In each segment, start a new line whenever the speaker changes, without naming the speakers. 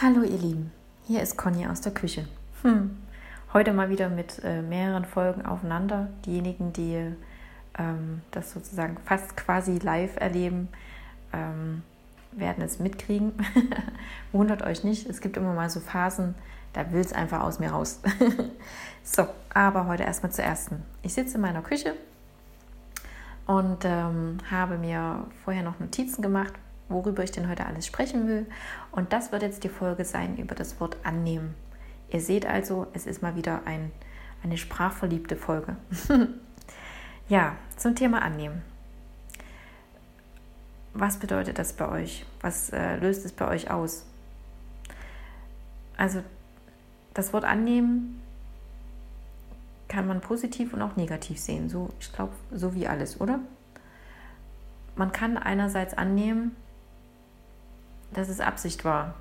Hallo ihr Lieben, hier ist Conny aus der Küche. Hm. Heute mal wieder mit äh, mehreren Folgen aufeinander. Diejenigen, die ähm, das sozusagen fast quasi live erleben, ähm, werden es mitkriegen. Wundert euch nicht, es gibt immer mal so Phasen, da will es einfach aus mir raus. so, aber heute erstmal zur ersten. Ich sitze in meiner Küche und ähm, habe mir vorher noch Notizen gemacht, worüber ich denn heute alles sprechen will. Und das wird jetzt die Folge sein über das Wort annehmen. Ihr seht also, es ist mal wieder ein, eine sprachverliebte Folge. ja, zum Thema annehmen. Was bedeutet das bei euch? Was äh, löst es bei euch aus? Also das Wort annehmen kann man positiv und auch negativ sehen. So, ich glaube, so wie alles, oder? Man kann einerseits annehmen, dass es Absicht war,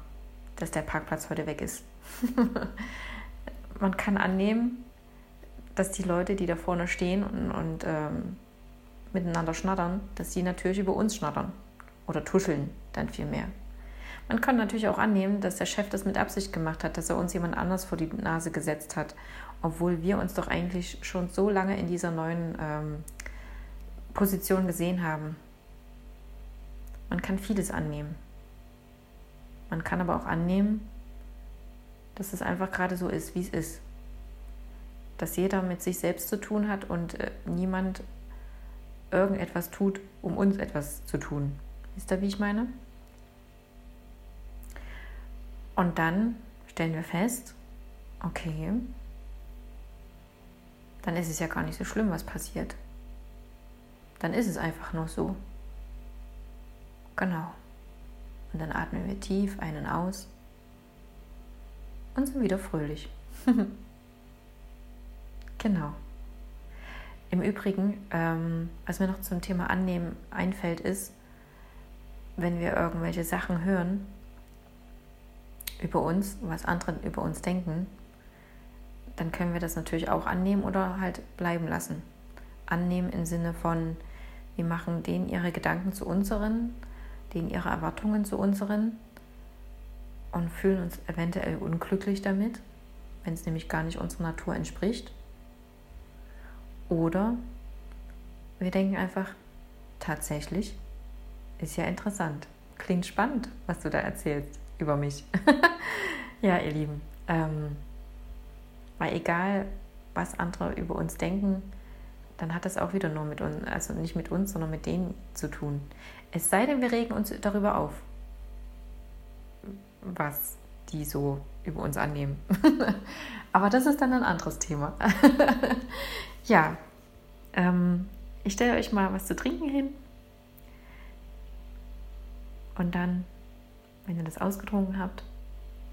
dass der Parkplatz heute weg ist. Man kann annehmen, dass die Leute, die da vorne stehen und, und ähm, miteinander schnattern, dass sie natürlich über uns schnattern oder tuscheln dann viel mehr. Man kann natürlich auch annehmen, dass der Chef das mit Absicht gemacht hat, dass er uns jemand anders vor die Nase gesetzt hat, obwohl wir uns doch eigentlich schon so lange in dieser neuen ähm, Position gesehen haben. Man kann vieles annehmen. Man kann aber auch annehmen, dass es einfach gerade so ist, wie es ist. Dass jeder mit sich selbst zu tun hat und äh, niemand irgendetwas tut, um uns etwas zu tun. Wisst ihr, wie ich meine? Und dann stellen wir fest, okay, dann ist es ja gar nicht so schlimm, was passiert. Dann ist es einfach nur so. Genau. Und dann atmen wir tief einen aus und sind wieder fröhlich. genau. Im Übrigen, ähm, was mir noch zum Thema Annehmen einfällt, ist, wenn wir irgendwelche Sachen hören über uns, was andere über uns denken, dann können wir das natürlich auch annehmen oder halt bleiben lassen. Annehmen im Sinne von, wir machen denen ihre Gedanken zu unseren denen ihre Erwartungen zu unseren und fühlen uns eventuell unglücklich damit, wenn es nämlich gar nicht unserer Natur entspricht. Oder wir denken einfach, tatsächlich ist ja interessant. Klingt spannend, was du da erzählst über mich. ja, ihr Lieben. Ähm, weil egal, was andere über uns denken, dann hat das auch wieder nur mit uns, also nicht mit uns, sondern mit denen zu tun. Es sei denn, wir regen uns darüber auf, was die so über uns annehmen. Aber das ist dann ein anderes Thema. ja, ähm, ich stelle euch mal was zu trinken hin. Und dann, wenn ihr das ausgetrunken habt,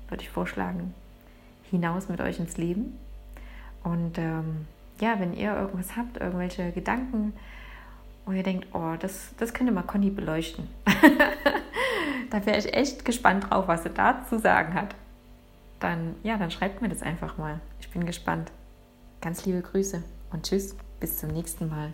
würde ich vorschlagen, hinaus mit euch ins Leben. Und ähm, ja, wenn ihr irgendwas habt, irgendwelche Gedanken, wo ihr denkt, oh, das, das könnte mal Conny beleuchten. da wäre ich echt gespannt drauf, was sie da zu sagen hat. Dann, ja, dann schreibt mir das einfach mal. Ich bin gespannt. Ganz liebe Grüße und tschüss, bis zum nächsten Mal.